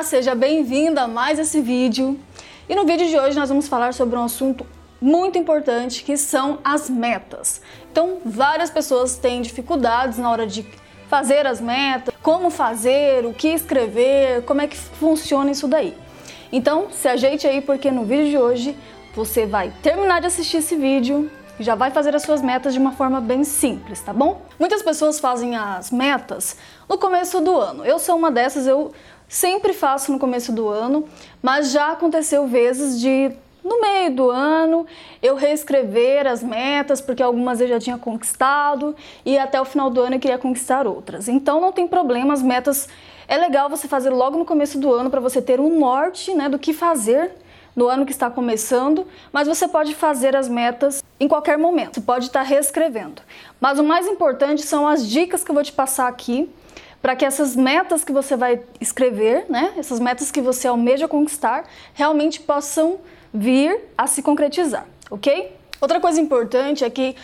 Olá, seja bem-vinda a mais esse vídeo. E no vídeo de hoje nós vamos falar sobre um assunto muito importante que são as metas. Então, várias pessoas têm dificuldades na hora de fazer as metas, como fazer, o que escrever, como é que funciona isso daí. Então, se ajeite aí porque no vídeo de hoje você vai terminar de assistir esse vídeo e já vai fazer as suas metas de uma forma bem simples, tá bom? Muitas pessoas fazem as metas no começo do ano. Eu sou uma dessas, eu sempre faço no começo do ano, mas já aconteceu vezes de no meio do ano eu reescrever as metas, porque algumas eu já tinha conquistado e até o final do ano eu queria conquistar outras. Então não tem problema, as metas é legal você fazer logo no começo do ano para você ter um norte, né, do que fazer no ano que está começando, mas você pode fazer as metas em qualquer momento, você pode estar reescrevendo. Mas o mais importante são as dicas que eu vou te passar aqui para que essas metas que você vai escrever, né, essas metas que você almeja conquistar, realmente possam vir a se concretizar, ok? Outra coisa importante é que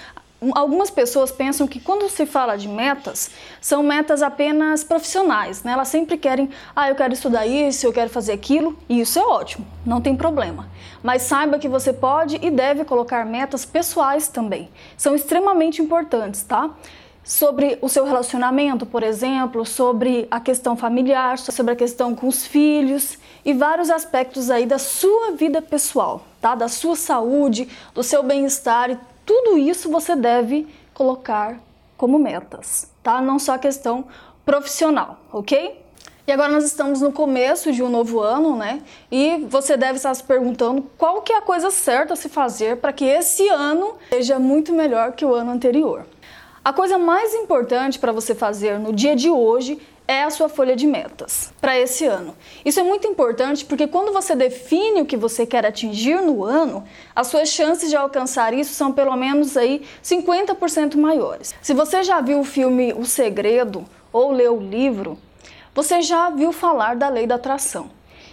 Algumas pessoas pensam que quando se fala de metas, são metas apenas profissionais, né? Elas sempre querem, ah, eu quero estudar isso, eu quero fazer aquilo, e isso é ótimo, não tem problema. Mas saiba que você pode e deve colocar metas pessoais também. São extremamente importantes, tá? Sobre o seu relacionamento, por exemplo, sobre a questão familiar, sobre a questão com os filhos e vários aspectos aí da sua vida pessoal, tá? Da sua saúde, do seu bem-estar e tudo isso você deve colocar como metas, tá? Não só a questão profissional, ok? E agora nós estamos no começo de um novo ano, né? E você deve estar se perguntando qual que é a coisa certa a se fazer para que esse ano seja muito melhor que o ano anterior. A coisa mais importante para você fazer no dia de hoje é a sua folha de metas para esse ano. Isso é muito importante porque quando você define o que você quer atingir no ano, as suas chances de alcançar isso são pelo menos aí 50% maiores. Se você já viu o filme O Segredo ou leu o livro, você já viu falar da lei da atração.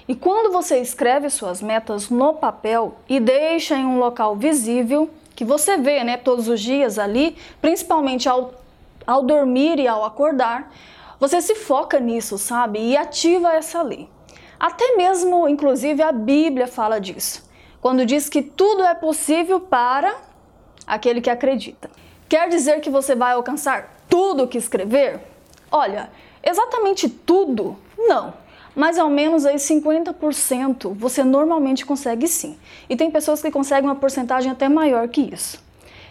E quando você escreve suas metas no papel e deixa em um local visível, que você vê, né, todos os dias ali, principalmente ao, ao dormir e ao acordar, você se foca nisso, sabe? E ativa essa lei. Até mesmo, inclusive, a Bíblia fala disso. Quando diz que tudo é possível para aquele que acredita. Quer dizer que você vai alcançar tudo que escrever? Olha, exatamente tudo? Não. Mas ao menos aí 50% você normalmente consegue sim. E tem pessoas que conseguem uma porcentagem até maior que isso.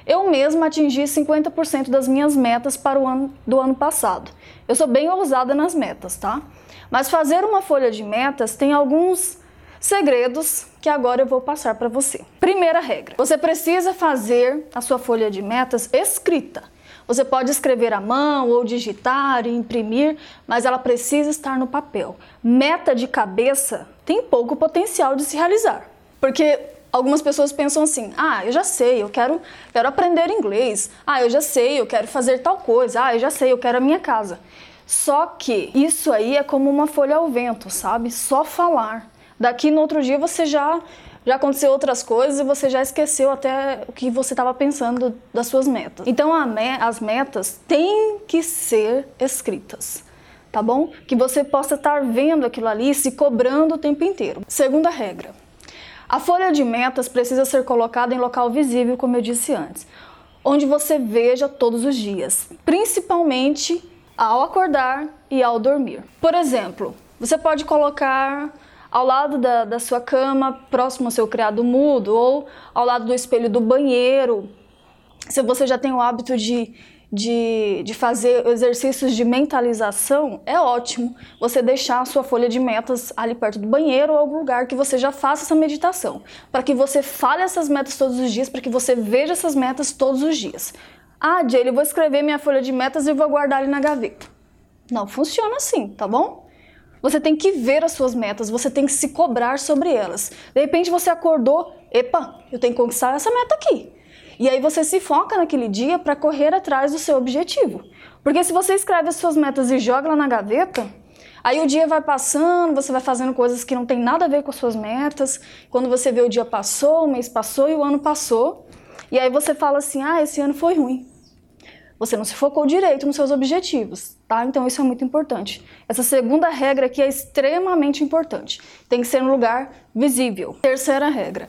Eu mesma atingi 50% das minhas metas para o ano do ano passado. Eu sou bem ousada nas metas, tá? Mas fazer uma folha de metas tem alguns segredos que agora eu vou passar para você. Primeira regra: você precisa fazer a sua folha de metas escrita. Você pode escrever à mão ou digitar e imprimir, mas ela precisa estar no papel. Meta de cabeça tem pouco potencial de se realizar. Porque algumas pessoas pensam assim: ah, eu já sei, eu quero, quero aprender inglês. Ah, eu já sei, eu quero fazer tal coisa. Ah, eu já sei, eu quero a minha casa. Só que isso aí é como uma folha ao vento, sabe? Só falar. Daqui no outro dia você já já aconteceu outras coisas e você já esqueceu até o que você estava pensando das suas metas. Então me as metas têm que ser escritas, tá bom? Que você possa estar vendo aquilo ali se cobrando o tempo inteiro. Segunda regra: a folha de metas precisa ser colocada em local visível, como eu disse antes, onde você veja todos os dias, principalmente ao acordar e ao dormir. Por exemplo, você pode colocar ao lado da, da sua cama, próximo ao seu criado mudo, ou ao lado do espelho do banheiro. Se você já tem o hábito de de, de fazer exercícios de mentalização, é ótimo você deixar a sua folha de metas ali perto do banheiro ou algum lugar que você já faça essa meditação, para que você fale essas metas todos os dias, para que você veja essas metas todos os dias. Ah, Jay, eu vou escrever minha folha de metas e vou guardar ali na gaveta. Não funciona assim, tá bom? Você tem que ver as suas metas, você tem que se cobrar sobre elas. De repente você acordou, epa, eu tenho que conquistar essa meta aqui. E aí você se foca naquele dia para correr atrás do seu objetivo. Porque se você escreve as suas metas e joga lá na gaveta, aí o dia vai passando, você vai fazendo coisas que não tem nada a ver com as suas metas. Quando você vê o dia passou, o mês passou e o ano passou, e aí você fala assim: "Ah, esse ano foi ruim". Você não se focou direito nos seus objetivos, tá? Então isso é muito importante. Essa segunda regra aqui é extremamente importante. Tem que ser no lugar visível. Terceira regra.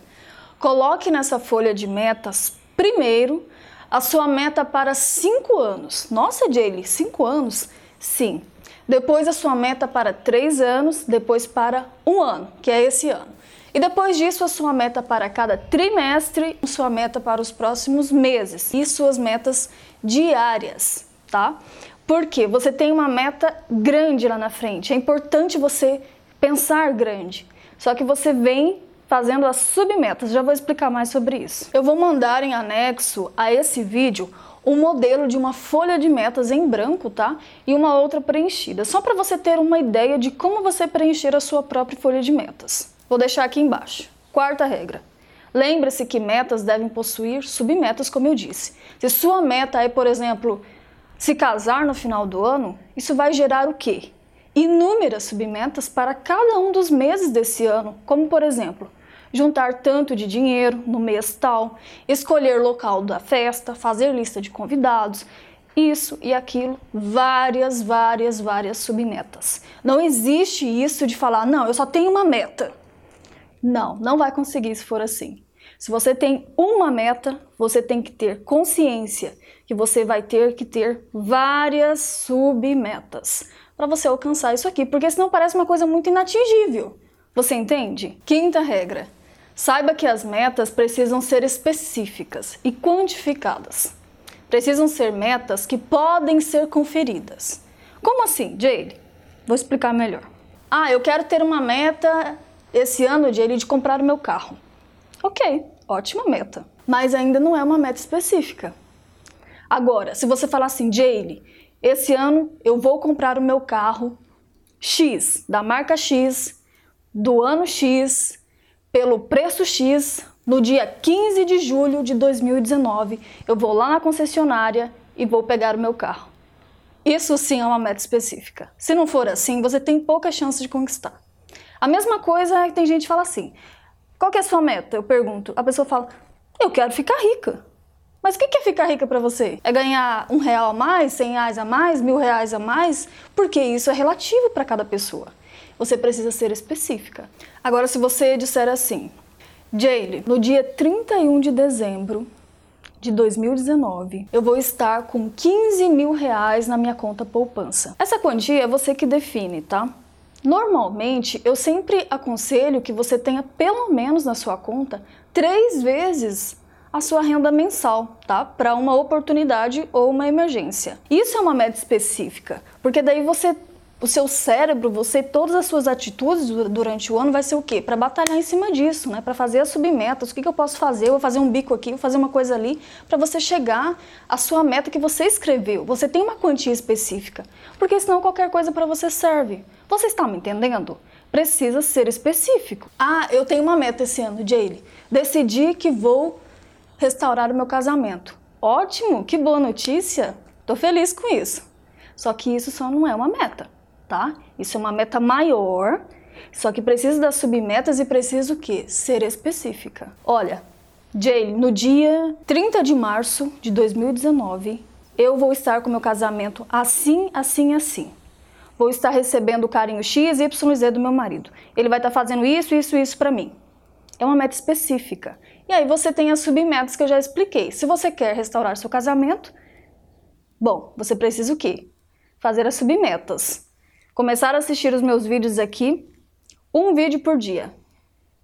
Coloque nessa folha de metas primeiro a sua meta para cinco anos. Nossa, Jaylee, cinco anos? Sim. Depois a sua meta para três anos, depois para um ano, que é esse ano. E depois disso, a sua meta para cada trimestre, sua meta para os próximos meses e suas metas diárias, tá? Porque você tem uma meta grande lá na frente. É importante você pensar grande. Só que você vem fazendo as submetas. Já vou explicar mais sobre isso. Eu vou mandar em anexo a esse vídeo um modelo de uma folha de metas em branco, tá? E uma outra preenchida, só para você ter uma ideia de como você preencher a sua própria folha de metas. Vou deixar aqui embaixo. Quarta regra. Lembre-se que metas devem possuir submetas, como eu disse. Se sua meta é, por exemplo, se casar no final do ano, isso vai gerar o quê? Inúmeras submetas para cada um dos meses desse ano, como por exemplo, juntar tanto de dinheiro no mês tal, escolher local da festa, fazer lista de convidados, isso e aquilo, várias, várias, várias submetas. Não existe isso de falar, não, eu só tenho uma meta. Não, não vai conseguir se for assim. Se você tem uma meta, você tem que ter consciência que você vai ter que ter várias submetas para você alcançar isso aqui, porque senão parece uma coisa muito inatingível. Você entende? Quinta regra: Saiba que as metas precisam ser específicas e quantificadas. Precisam ser metas que podem ser conferidas. Como assim, Jade? Vou explicar melhor. Ah, eu quero ter uma meta esse ano, Jade, de comprar o meu carro. Ok, ótima meta. Mas ainda não é uma meta específica. Agora, se você falar assim, Jaylee, esse ano eu vou comprar o meu carro X, da marca X, do ano X, pelo preço X, no dia 15 de julho de 2019, eu vou lá na concessionária e vou pegar o meu carro. Isso sim é uma meta específica. Se não for assim, você tem pouca chance de conquistar. A mesma coisa que tem gente que fala assim: qual que é a sua meta? Eu pergunto. A pessoa fala: eu quero ficar rica. Mas o que é ficar rica para você? É ganhar um real a mais, cem reais a mais, mil reais a mais? Porque isso é relativo para cada pessoa você precisa ser específica. Agora, se você disser assim, Jaylee, no dia 31 de dezembro de 2019, eu vou estar com 15 mil reais na minha conta poupança. Essa quantia é você que define, tá? Normalmente, eu sempre aconselho que você tenha pelo menos na sua conta três vezes a sua renda mensal, tá? Para uma oportunidade ou uma emergência. Isso é uma meta específica, porque daí você o seu cérebro, você, todas as suas atitudes durante o ano vai ser o quê? Para batalhar em cima disso, né? Para fazer as submetas. O que, que eu posso fazer? Eu vou fazer um bico aqui, vou fazer uma coisa ali, para você chegar à sua meta que você escreveu. Você tem uma quantia específica, porque senão qualquer coisa para você serve. Você está me entendendo? Precisa ser específico. Ah, eu tenho uma meta esse ano, Jaylee. Decidi que vou restaurar o meu casamento. Ótimo, que boa notícia. Tô feliz com isso. Só que isso só não é uma meta tá? Isso é uma meta maior, só que precisa das submetas e precisa o quê? Ser específica. Olha, Jay, no dia 30 de março de 2019, eu vou estar com meu casamento assim, assim, assim. Vou estar recebendo o carinho X, Y, Z do meu marido. Ele vai estar fazendo isso, isso, isso para mim. É uma meta específica. E aí você tem as submetas que eu já expliquei. Se você quer restaurar seu casamento, bom, você precisa o quê? Fazer as submetas começar a assistir os meus vídeos aqui, um vídeo por dia.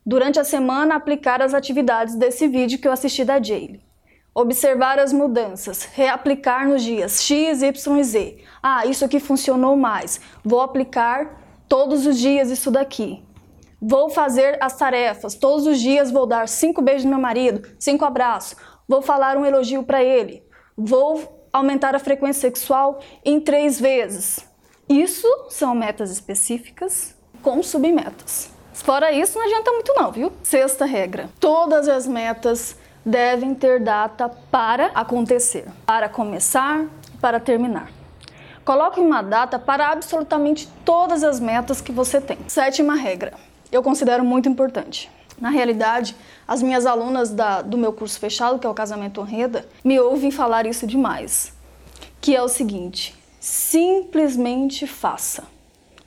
Durante a semana, aplicar as atividades desse vídeo que eu assisti da Jaylee. Observar as mudanças, reaplicar nos dias X, Y e Z. Ah, isso aqui funcionou mais. Vou aplicar todos os dias isso daqui. Vou fazer as tarefas. Todos os dias vou dar cinco beijos no meu marido, cinco abraços. Vou falar um elogio para ele. Vou aumentar a frequência sexual em três vezes. Isso são metas específicas com submetas. Fora isso, não adianta muito não, viu? Sexta regra. Todas as metas devem ter data para acontecer, para começar e para terminar. Coloque uma data para absolutamente todas as metas que você tem. Sétima regra. Eu considero muito importante. Na realidade, as minhas alunas da, do meu curso fechado, que é o Casamento Honreda, me ouvem falar isso demais. que é o seguinte: simplesmente faça.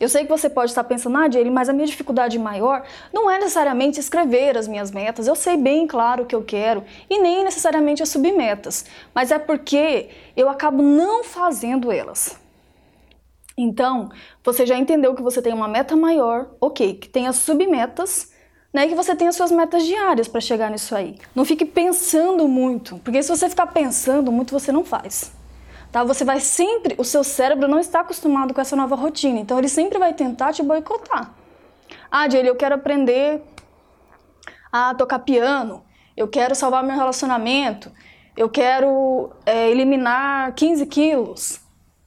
Eu sei que você pode estar pensando, ah, Jaylee, mas a minha dificuldade maior não é necessariamente escrever as minhas metas. Eu sei bem claro o que eu quero e nem necessariamente as submetas, mas é porque eu acabo não fazendo elas. Então, você já entendeu que você tem uma meta maior, ok, que tem as submetas, né, e que você tem as suas metas diárias para chegar nisso aí. Não fique pensando muito, porque se você ficar pensando muito, você não faz tá? Você vai sempre, o seu cérebro não está acostumado com essa nova rotina, então ele sempre vai tentar te boicotar. Ah, Jaylee, eu quero aprender a tocar piano, eu quero salvar meu relacionamento, eu quero é, eliminar 15 quilos.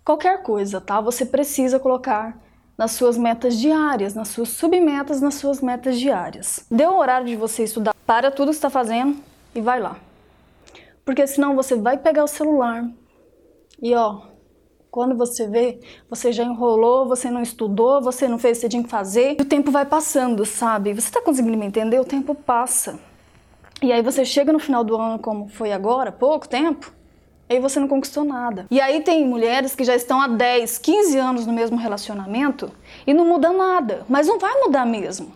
Qualquer coisa, tá? Você precisa colocar nas suas metas diárias, nas suas submetas, nas suas metas diárias. Deu o horário de você estudar, para tudo que está fazendo e vai lá. Porque senão você vai pegar o celular, e ó, quando você vê, você já enrolou, você não estudou, você não fez o que tinha que fazer, e o tempo vai passando, sabe? Você tá conseguindo me entender? O tempo passa. E aí você chega no final do ano, como foi agora, pouco tempo, aí você não conquistou nada. E aí tem mulheres que já estão há 10, 15 anos no mesmo relacionamento e não muda nada, mas não vai mudar mesmo.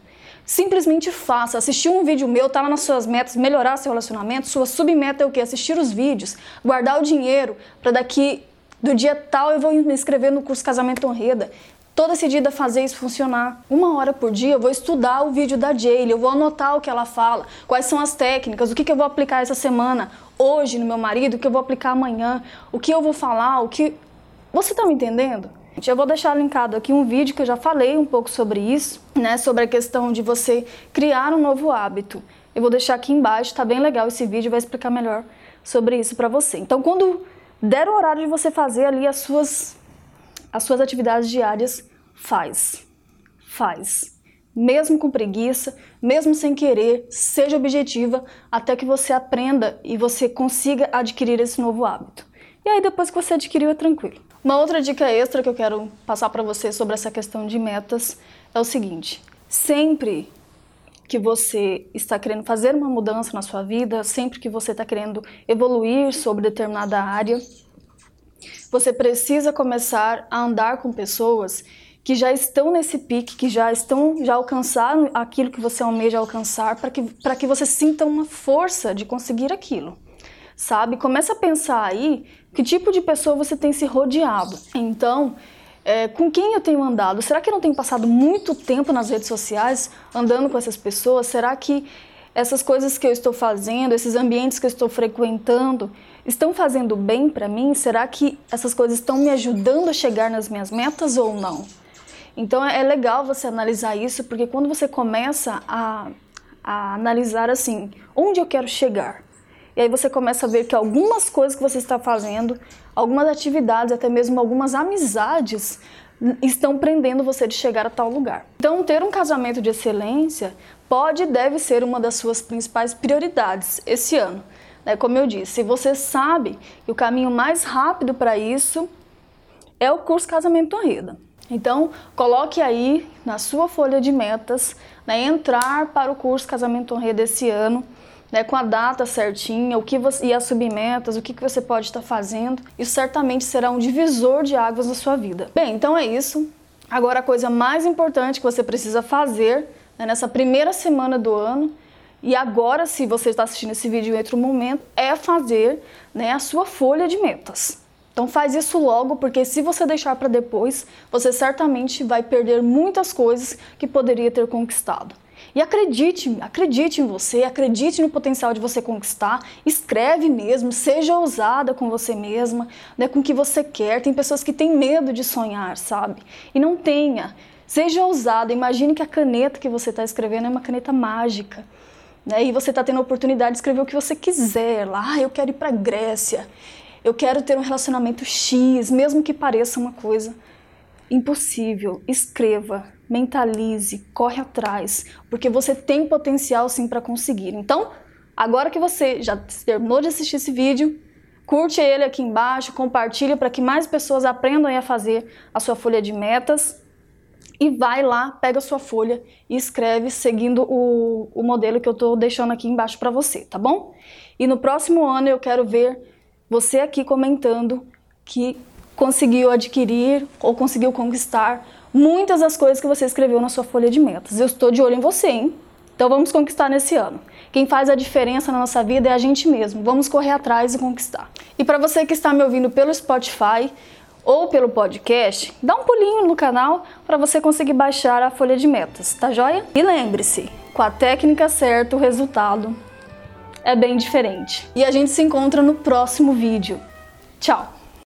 Simplesmente faça. Assistir um vídeo meu, tá nas suas metas, melhorar seu relacionamento. Sua submeta é o quê? Assistir os vídeos, guardar o dinheiro para daqui do dia tal eu vou me inscrever no curso Casamento Honreda. Toda decidida a fazer isso funcionar. Uma hora por dia eu vou estudar o vídeo da Jaylee, eu vou anotar o que ela fala, quais são as técnicas, o que, que eu vou aplicar essa semana, hoje no meu marido, o que eu vou aplicar amanhã, o que eu vou falar, o que. Você tá me entendendo? Eu vou deixar linkado aqui um vídeo que eu já falei um pouco sobre isso, né, sobre a questão de você criar um novo hábito. Eu vou deixar aqui embaixo, tá bem legal esse vídeo, vai explicar melhor sobre isso para você. Então, quando der o horário de você fazer ali as suas as suas atividades diárias, faz. Faz. Mesmo com preguiça, mesmo sem querer, seja objetiva até que você aprenda e você consiga adquirir esse novo hábito. E aí depois que você adquiriu é tranquilo. Uma outra dica extra que eu quero passar para você sobre essa questão de metas é o seguinte: sempre que você está querendo fazer uma mudança na sua vida, sempre que você está querendo evoluir sobre determinada área, você precisa começar a andar com pessoas que já estão nesse pique, que já estão, já alcançaram aquilo que você almeja alcançar, para que, que você sinta uma força de conseguir aquilo sabe? Começa a pensar aí que tipo de pessoa você tem se rodeado. Então, é, com quem eu tenho andado? Será que eu não tenho passado muito tempo nas redes sociais andando com essas pessoas? Será que essas coisas que eu estou fazendo, esses ambientes que eu estou frequentando, estão fazendo bem para mim? Será que essas coisas estão me ajudando a chegar nas minhas metas ou não? Então é legal você analisar isso, porque quando você começa a, a analisar assim, onde eu quero chegar? E aí você começa a ver que algumas coisas que você está fazendo, algumas atividades, até mesmo algumas amizades, estão prendendo você de chegar a tal lugar. Então, ter um casamento de excelência pode e deve ser uma das suas principais prioridades esse ano. Né? Como eu disse, você sabe que o caminho mais rápido para isso é o curso Casamento Honreda. Então, coloque aí na sua folha de metas, né, entrar para o curso Casamento Honreda esse ano né, com a data certinha, o que você, e as submetas, o que, que você pode estar fazendo. Isso certamente será um divisor de águas na sua vida. Bem, então é isso. Agora a coisa mais importante que você precisa fazer né, nessa primeira semana do ano, e agora se você está assistindo esse vídeo em outro momento, é fazer né, a sua folha de metas. Então faz isso logo, porque se você deixar para depois, você certamente vai perder muitas coisas que poderia ter conquistado. E acredite, acredite em você, acredite no potencial de você conquistar. Escreve mesmo, seja ousada com você mesma, né, com o que você quer. Tem pessoas que têm medo de sonhar, sabe? E não tenha. Seja ousada. Imagine que a caneta que você está escrevendo é uma caneta mágica. Né? E você está tendo a oportunidade de escrever o que você quiser lá. Ah, eu quero ir para a Grécia. Eu quero ter um relacionamento X, mesmo que pareça uma coisa impossível. Escreva, mentalize, corre atrás, porque você tem potencial sim para conseguir. Então, agora que você já terminou de assistir esse vídeo, curte ele aqui embaixo, compartilha para que mais pessoas aprendam a fazer a sua folha de metas e vai lá, pega a sua folha e escreve seguindo o, o modelo que eu estou deixando aqui embaixo para você, tá bom? E no próximo ano eu quero ver você aqui comentando que conseguiu adquirir ou conseguiu conquistar muitas das coisas que você escreveu na sua folha de metas. Eu estou de olho em você, hein? Então vamos conquistar nesse ano. Quem faz a diferença na nossa vida é a gente mesmo. Vamos correr atrás e conquistar. E para você que está me ouvindo pelo Spotify ou pelo podcast, dá um pulinho no canal para você conseguir baixar a folha de metas, tá joia? E lembre-se, com a técnica certa, o resultado é bem diferente. E a gente se encontra no próximo vídeo. Tchau!